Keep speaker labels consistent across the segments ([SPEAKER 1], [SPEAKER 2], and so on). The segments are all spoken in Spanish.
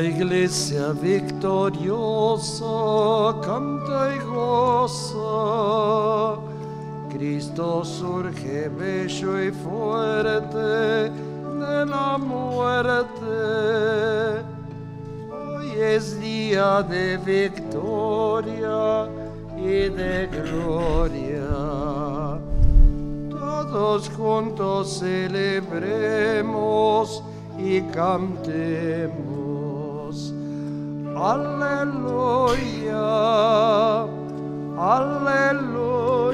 [SPEAKER 1] La iglesia victoriosa canta y goza. Cristo surge bello y fuerte de la muerte. Hoy es día de victoria y de gloria. Todos juntos celebremos y cantemos. Aleluya, aleluya,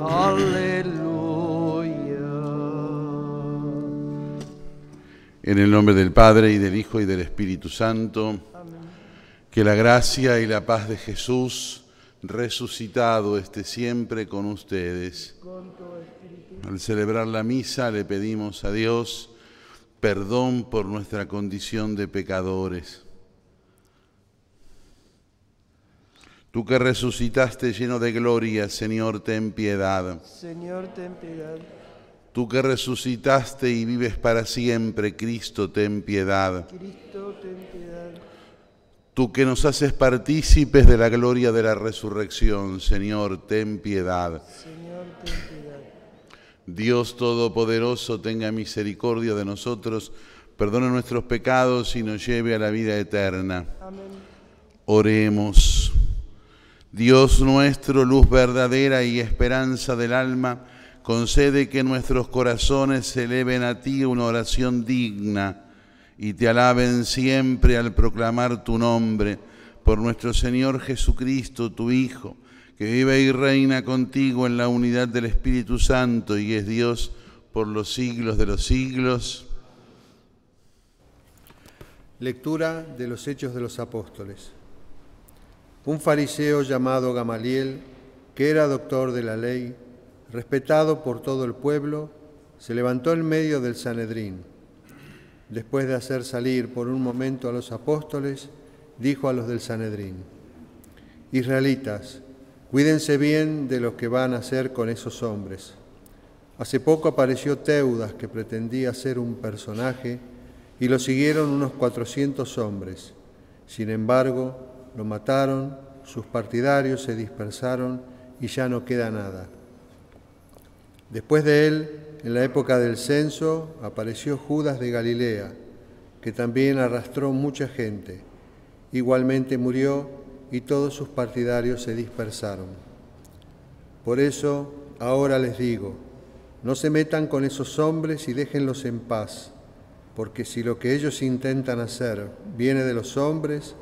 [SPEAKER 1] aleluya.
[SPEAKER 2] En el nombre del Padre y del Hijo y del Espíritu Santo, que la gracia y la paz de Jesús resucitado esté siempre con ustedes. Al celebrar la misa le pedimos a Dios perdón por nuestra condición de pecadores. Tú que resucitaste lleno de gloria, Señor, ten piedad.
[SPEAKER 1] Señor, ten piedad.
[SPEAKER 2] Tú que resucitaste y vives para siempre, Cristo, ten piedad.
[SPEAKER 1] Cristo, ten piedad.
[SPEAKER 2] Tú que nos haces partícipes de la gloria de la resurrección, Señor, ten piedad.
[SPEAKER 1] Señor, ten piedad.
[SPEAKER 2] Dios Todopoderoso, tenga misericordia de nosotros, perdone nuestros pecados y nos lleve a la vida eterna.
[SPEAKER 1] Amén.
[SPEAKER 2] Oremos. Dios nuestro, luz verdadera y esperanza del alma, concede que nuestros corazones se eleven a ti una oración digna y te alaben siempre al proclamar tu nombre por nuestro Señor Jesucristo, tu Hijo, que vive y reina contigo en la unidad del Espíritu Santo y es Dios por los siglos de los siglos.
[SPEAKER 3] Lectura de los Hechos de los Apóstoles. Un fariseo llamado Gamaliel, que era doctor de la ley, respetado por todo el pueblo, se levantó en medio del Sanedrín. Después de hacer salir por un momento a los apóstoles, dijo a los del Sanedrín, Israelitas, cuídense bien de lo que van a hacer con esos hombres. Hace poco apareció Teudas, que pretendía ser un personaje, y lo siguieron unos cuatrocientos hombres. Sin embargo, lo mataron, sus partidarios se dispersaron y ya no queda nada. Después de él, en la época del censo, apareció Judas de Galilea, que también arrastró mucha gente. Igualmente murió y todos sus partidarios se dispersaron. Por eso, ahora les digo, no se metan con esos hombres y déjenlos en paz, porque si lo que ellos intentan hacer viene de los hombres,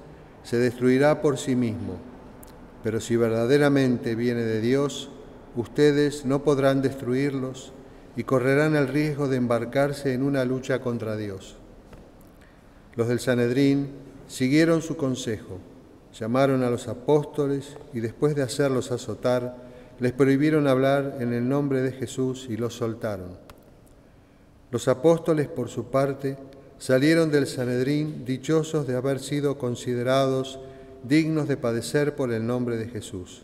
[SPEAKER 3] se destruirá por sí mismo. Pero si verdaderamente viene de Dios, ustedes no podrán destruirlos y correrán el riesgo de embarcarse en una lucha contra Dios. Los del Sanedrín siguieron su consejo, llamaron a los apóstoles y después de hacerlos azotar, les prohibieron hablar en el nombre de Jesús y los soltaron. Los apóstoles, por su parte, salieron del Sanedrín dichosos de haber sido considerados dignos de padecer por el nombre de Jesús.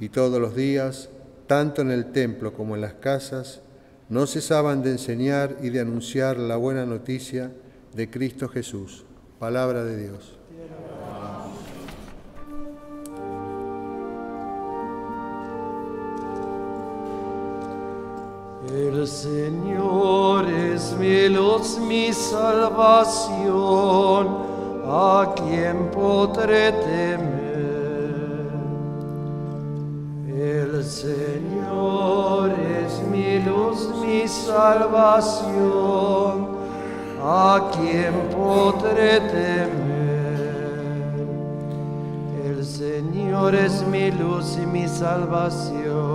[SPEAKER 3] Y todos los días, tanto en el templo como en las casas, no cesaban de enseñar y de anunciar la buena noticia de Cristo Jesús. Palabra de Dios.
[SPEAKER 1] El Señor es mi luz, mi salvación, a quien podré temer. El Señor es mi luz, mi salvación, a quien podré temer. El Señor es mi luz y mi salvación,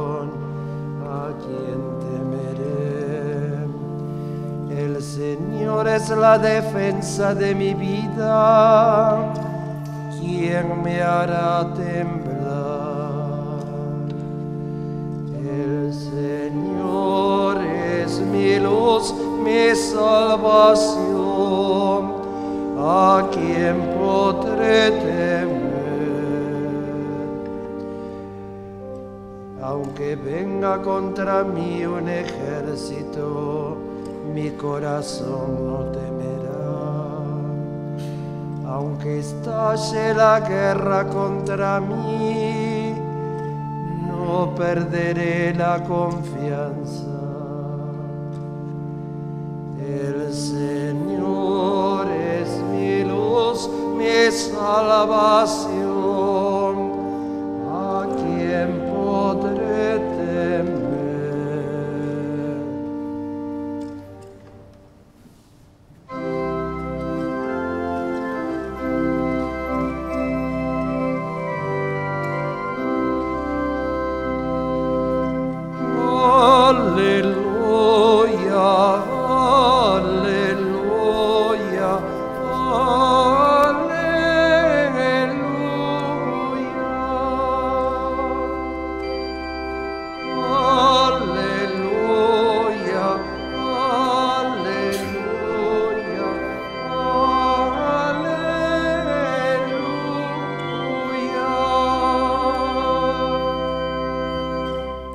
[SPEAKER 1] Señor es la defensa de mi vida, quien me hará temblar. El Señor es mi luz, mi salvación, a quien podré temer. Aunque venga contra mí un ejército, mi corazón no temerá. aunque estalle la guerra contra mí, no perderé la confianza. El Señor es mi luz, mi salvación.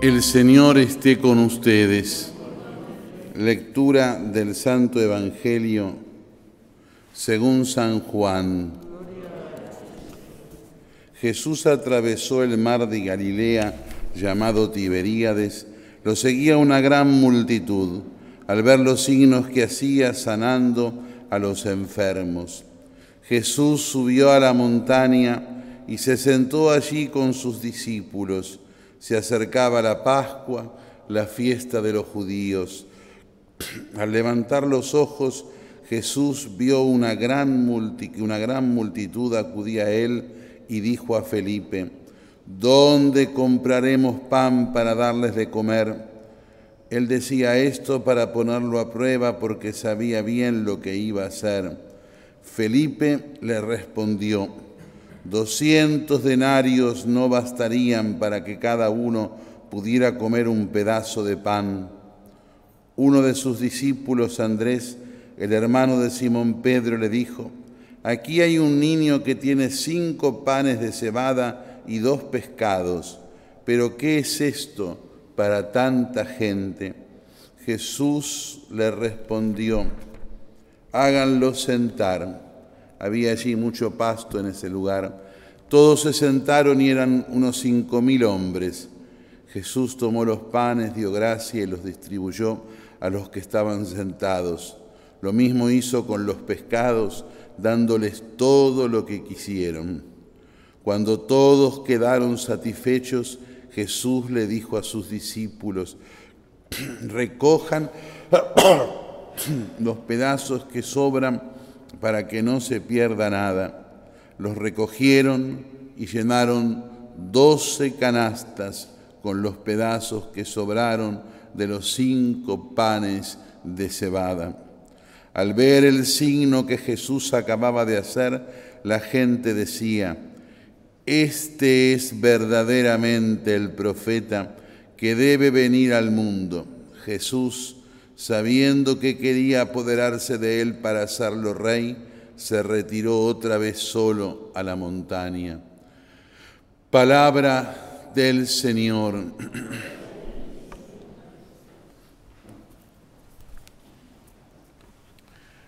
[SPEAKER 2] El Señor esté con ustedes. Lectura del Santo Evangelio según San Juan. Jesús atravesó el mar de Galilea llamado Tiberíades. Lo seguía una gran multitud al ver los signos que hacía sanando a los enfermos. Jesús subió a la montaña y se sentó allí con sus discípulos. Se acercaba la Pascua, la fiesta de los judíos. Al levantar los ojos, Jesús vio una gran, multi- una gran multitud acudía a él y dijo a Felipe, ¿dónde compraremos pan para darles de comer? Él decía esto para ponerlo a prueba porque sabía bien lo que iba a hacer. Felipe le respondió, doscientos denarios no bastarían para que cada uno pudiera comer un pedazo de pan. Uno de sus discípulos, Andrés, el hermano de Simón Pedro, le dijo, aquí hay un niño que tiene cinco panes de cebada y dos pescados, pero ¿qué es esto para tanta gente? Jesús le respondió, háganlo sentar. Había allí mucho pasto en ese lugar. Todos se sentaron y eran unos cinco mil hombres. Jesús tomó los panes, dio gracia y los distribuyó a los que estaban sentados. Lo mismo hizo con los pescados, dándoles todo lo que quisieron. Cuando todos quedaron satisfechos, Jesús le dijo a sus discípulos, recojan los pedazos que sobran para que no se pierda nada. Los recogieron y llenaron doce canastas con los pedazos que sobraron de los cinco panes de cebada. Al ver el signo que Jesús acababa de hacer, la gente decía, este es verdaderamente el profeta que debe venir al mundo. Jesús, sabiendo que quería apoderarse de él para hacerlo rey, se retiró otra vez solo a la montaña. Palabra del Señor.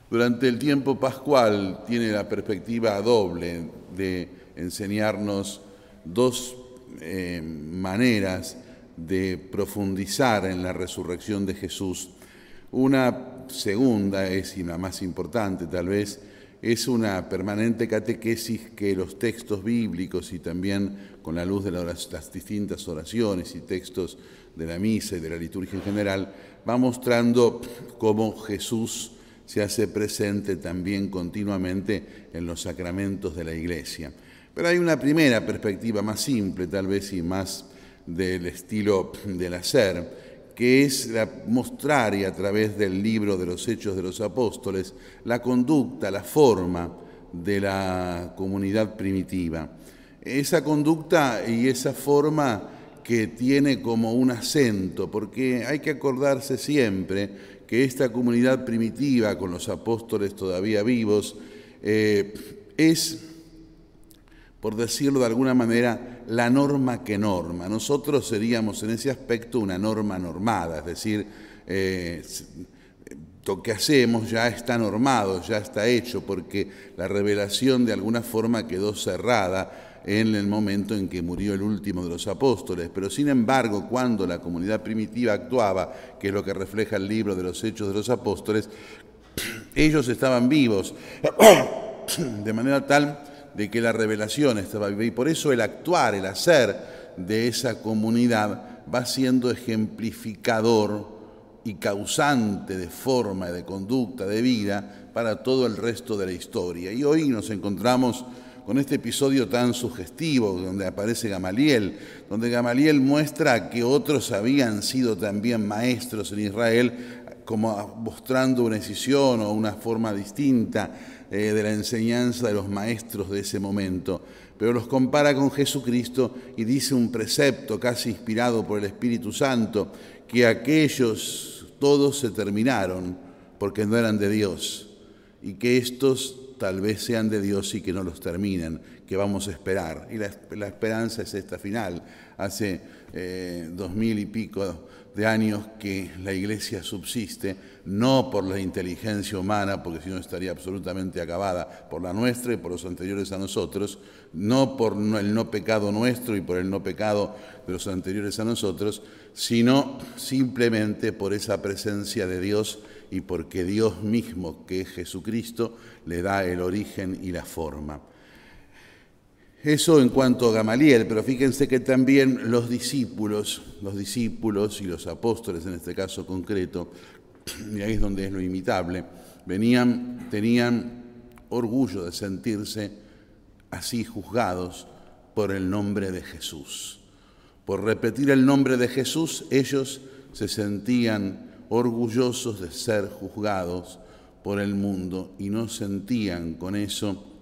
[SPEAKER 2] Durante el tiempo pascual tiene la perspectiva doble de enseñarnos dos eh, maneras de profundizar en la resurrección de Jesús. Una segunda es, y la más importante tal vez, es una permanente catequesis que los textos bíblicos y también con la luz de las, distintas oraciones y textos de la misa y de la liturgia en general, va mostrando cómo Jesús se hace presente también continuamente en los sacramentos de la Iglesia. Pero hay una primera perspectiva más simple, tal vez, y más del estilo del hacer, que es la, mostrar y a través del libro de los Hechos de los Apóstoles la conducta, la forma de la comunidad primitiva. Esa conducta y esa forma que tiene como un acento, porque hay que acordarse siempre que esta comunidad primitiva, con los apóstoles todavía vivos, eh, es, por decirlo de alguna manera, la norma que norma. Nosotros seríamos en ese aspecto una norma normada, es decir, eh, lo que hacemos ya está normado, ya está hecho, porque la revelación de alguna forma quedó cerrada en el momento en que murió el último de los apóstoles. Pero sin embargo, cuando la comunidad primitiva actuaba, que es lo que refleja el libro de los Hechos de los Apóstoles, ellos estaban vivos, de manera tal de que la revelación estaba viva. Y por eso el actuar, el hacer de esa comunidad va siendo ejemplificador y causante de forma, de conducta, de vida para todo el resto de la historia. Y hoy nos encontramos con este episodio tan sugestivo donde aparece Gamaliel, donde Gamaliel muestra que otros habían sido también maestros en Israel, como mostrando una decisión o una forma distinta eh, de la enseñanza de los maestros de ese momento. Pero los compara con Jesucristo y dice un precepto casi inspirado por el Espíritu Santo, que aquellos todos se terminaron porque no eran de Dios y que estos tal vez sean de Dios y que no los terminen, que vamos a esperar. Y la, esperanza es esta final. Hace eh, dos mil y pico de años que la iglesia subsiste, no por la inteligencia humana, porque si no estaría absolutamente acabada, por la nuestra y por los anteriores a nosotros, no por el no pecado nuestro y por el no pecado de los anteriores a nosotros, sino simplemente por esa presencia de Dios y porque Dios mismo, que es Jesucristo, le da el origen y la forma. Eso en cuanto a Gamaliel, pero fíjense que también los discípulos, los discípulos y los apóstoles en este caso concreto, y ahí es donde es lo imitable, venían, tenían orgullo de sentirse así juzgados por el nombre de Jesús. Por repetir el nombre de Jesús, ellos se sentían orgullosos de ser juzgados por el mundo y no sentían con eso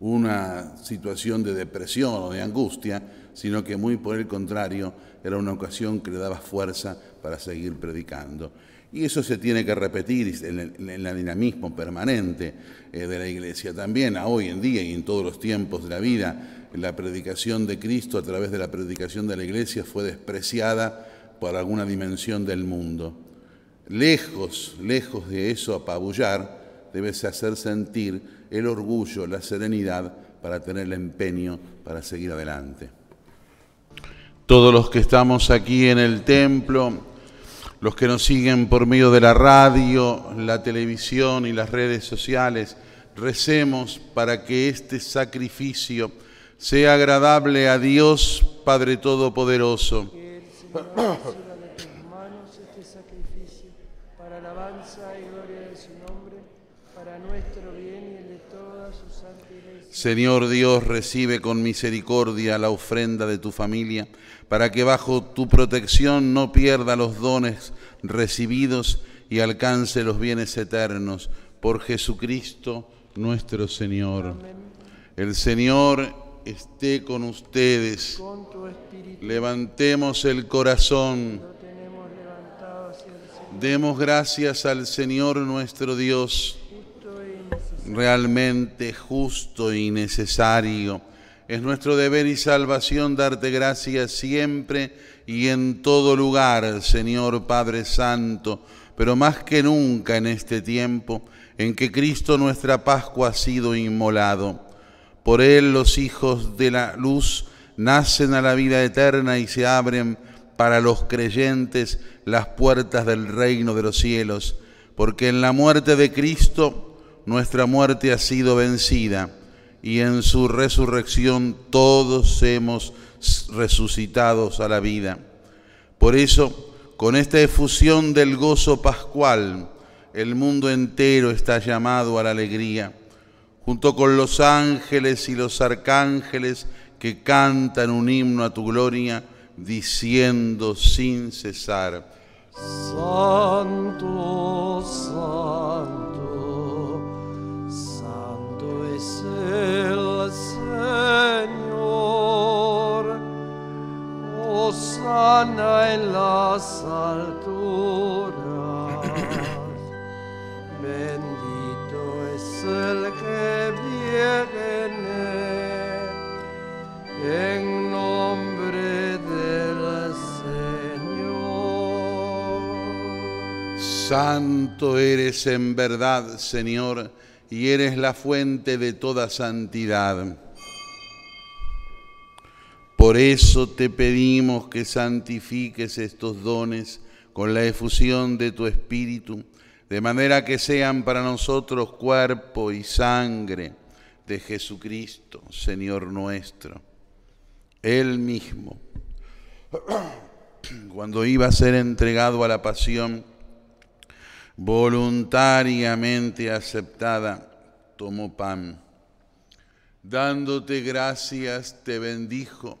[SPEAKER 2] una situación de depresión o de angustia, sino que muy por el contrario era una ocasión que le daba fuerza para seguir predicando. Y eso se tiene que repetir en el, dinamismo permanente eh, de la Iglesia. También hoy en día y en todos los tiempos de la vida, la predicación de Cristo a través de la predicación de la Iglesia fue despreciada por alguna dimensión del mundo. Lejos, lejos de eso apabullar, debe hacer sentir el orgullo, la serenidad para tener el empeño para seguir adelante. Todos los que estamos aquí en el templo, los que nos siguen por medio de la radio, la televisión y las redes sociales, recemos para que este sacrificio sea agradable a Dios Padre Todopoderoso. Que el Señor reciba de tus manos este sacrificio para alabanza y gloria de su nombre, para nuestro bien y el de toda su santa iglesia. Señor Dios, recibe con misericordia la ofrenda de tu familia, para que bajo tu protección no pierda los dones recibidos y alcance los bienes eternos. Por Jesucristo nuestro Señor. El Señor esté con ustedes. Levantemos el corazón. Demos gracias al Señor nuestro Dios. Realmente justo y necesario. Es nuestro deber y salvación darte gracias siempre y en todo lugar, Señor Padre Santo, pero más que nunca en este tiempo en que Cristo nuestra Pascua ha sido inmolado por él los hijos de la luz nacen a la vida eterna y se abren para los creyentes las puertas del reino de los cielos, porque en la muerte de Cristo nuestra muerte ha sido vencida y en su resurrección todos hemos resucitado a la vida. Por eso, con esta efusión del gozo pascual, el mundo entero está llamado a la alegría junto con los ángeles y los arcángeles que cantan un himno a tu gloria, diciendo sin cesar,
[SPEAKER 1] Santo, Santo, las alturas, bendito es el en nombre del Señor.
[SPEAKER 2] Santo eres en verdad, Señor, y eres la fuente de toda santidad. Por eso te pedimos que santifiques estos dones con la efusión de tu Espíritu, de manera que sean para nosotros cuerpo y sangre de Jesucristo, Señor nuestro. Él mismo, cuando iba a ser entregado a la pasión, voluntariamente aceptada, tomó pan. Dándote gracias, te bendijo,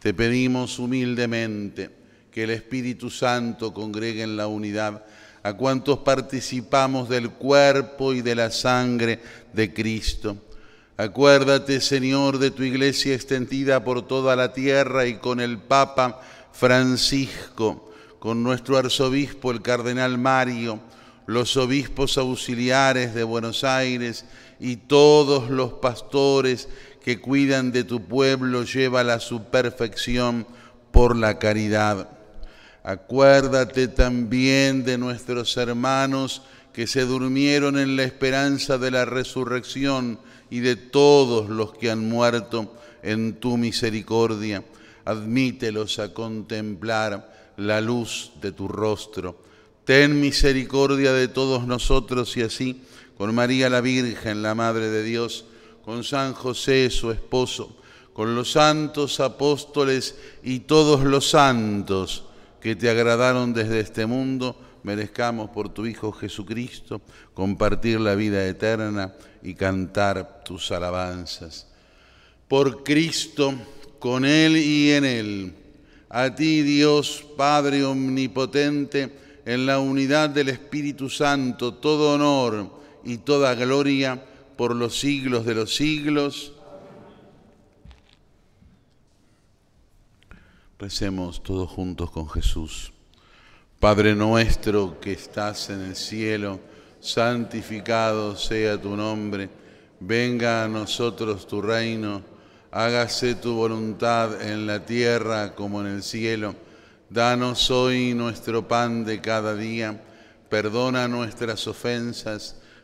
[SPEAKER 2] Te pedimos humildemente que el Espíritu Santo congregue en la unidad a cuantos participamos del cuerpo y de la sangre de Cristo. Acuérdate, Señor, de tu iglesia extendida por toda la tierra y con el Papa, Francisco, con nuestro arzobispo el cardenal Mario, los obispos auxiliares de Buenos Aires y todos los pastores que cuidan de tu pueblo, llévala a su perfección por la caridad. Acuérdate también de nuestros hermanos que se durmieron en la esperanza de la resurrección y de todos los que han muerto en tu misericordia admítelos a contemplar la luz de tu rostro. Ten misericordia de todos nosotros y así, con María la Virgen, la Madre de Dios, con San José, su esposo, con los santos apóstoles y todos los santos que te agradaron desde este mundo, merezcamos por tu Hijo Jesucristo compartir la vida eterna y cantar tus alabanzas. Por Cristo, con Él y en Él. A ti, Dios Padre Omnipotente, en la unidad del Espíritu Santo, todo honor y toda gloria por los siglos de los siglos. Recemos todos juntos con Jesús. Padre nuestro que estás en el cielo, santificado sea tu nombre, venga a nosotros tu reino hágase tu voluntad en la tierra como en el cielo. Danos hoy nuestro pan de cada día, perdona nuestras ofensas,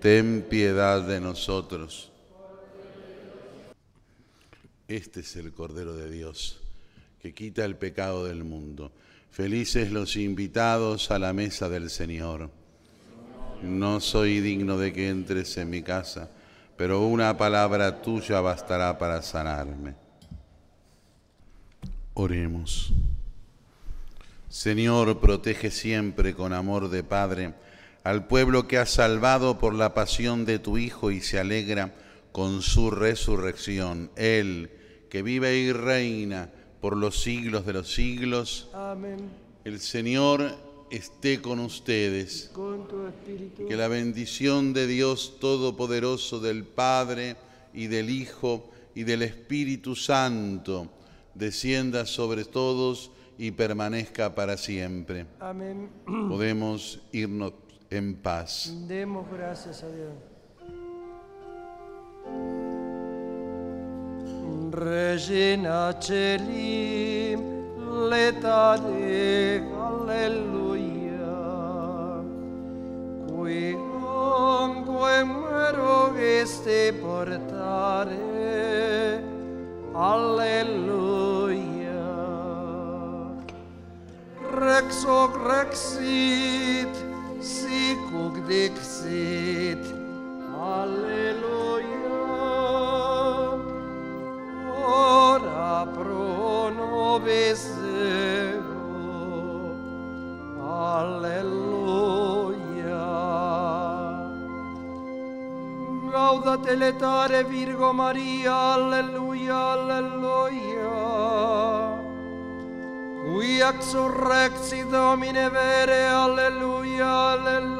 [SPEAKER 2] ten piedad de nosotros. Este es el Cordero de Dios, que quita el pecado del mundo. Felices los invitados a la mesa del Señor. No soy digno de que entres en mi casa, pero una palabra tuya bastará para sanarme. Oremos. Señor, protege siempre con amor de Padre al pueblo que has salvado por la pasión de tu Hijo y se alegra con su resurrección. Él, que vive y reina por los siglos de los siglos.
[SPEAKER 1] Amén.
[SPEAKER 2] El Señor esté con ustedes.
[SPEAKER 1] Con tu espíritu.
[SPEAKER 2] Que la bendición de Dios Todopoderoso, del Padre y del Hijo y del Espíritu Santo, descienda sobre todos y permanezca para siempre.
[SPEAKER 1] Amén.
[SPEAKER 2] Podemos irnos en paz.
[SPEAKER 1] Demos gracias a Dios. Regina Celim, letare, alleluia. Qui onque mero este portare, alleluia. Rex rexit, dixit, alleluia. Ora pro nobis alleluia. Letare Virgo Maria, alleluia, alleluia. Qui exurrexi Domine vere, alleluia, alleluia.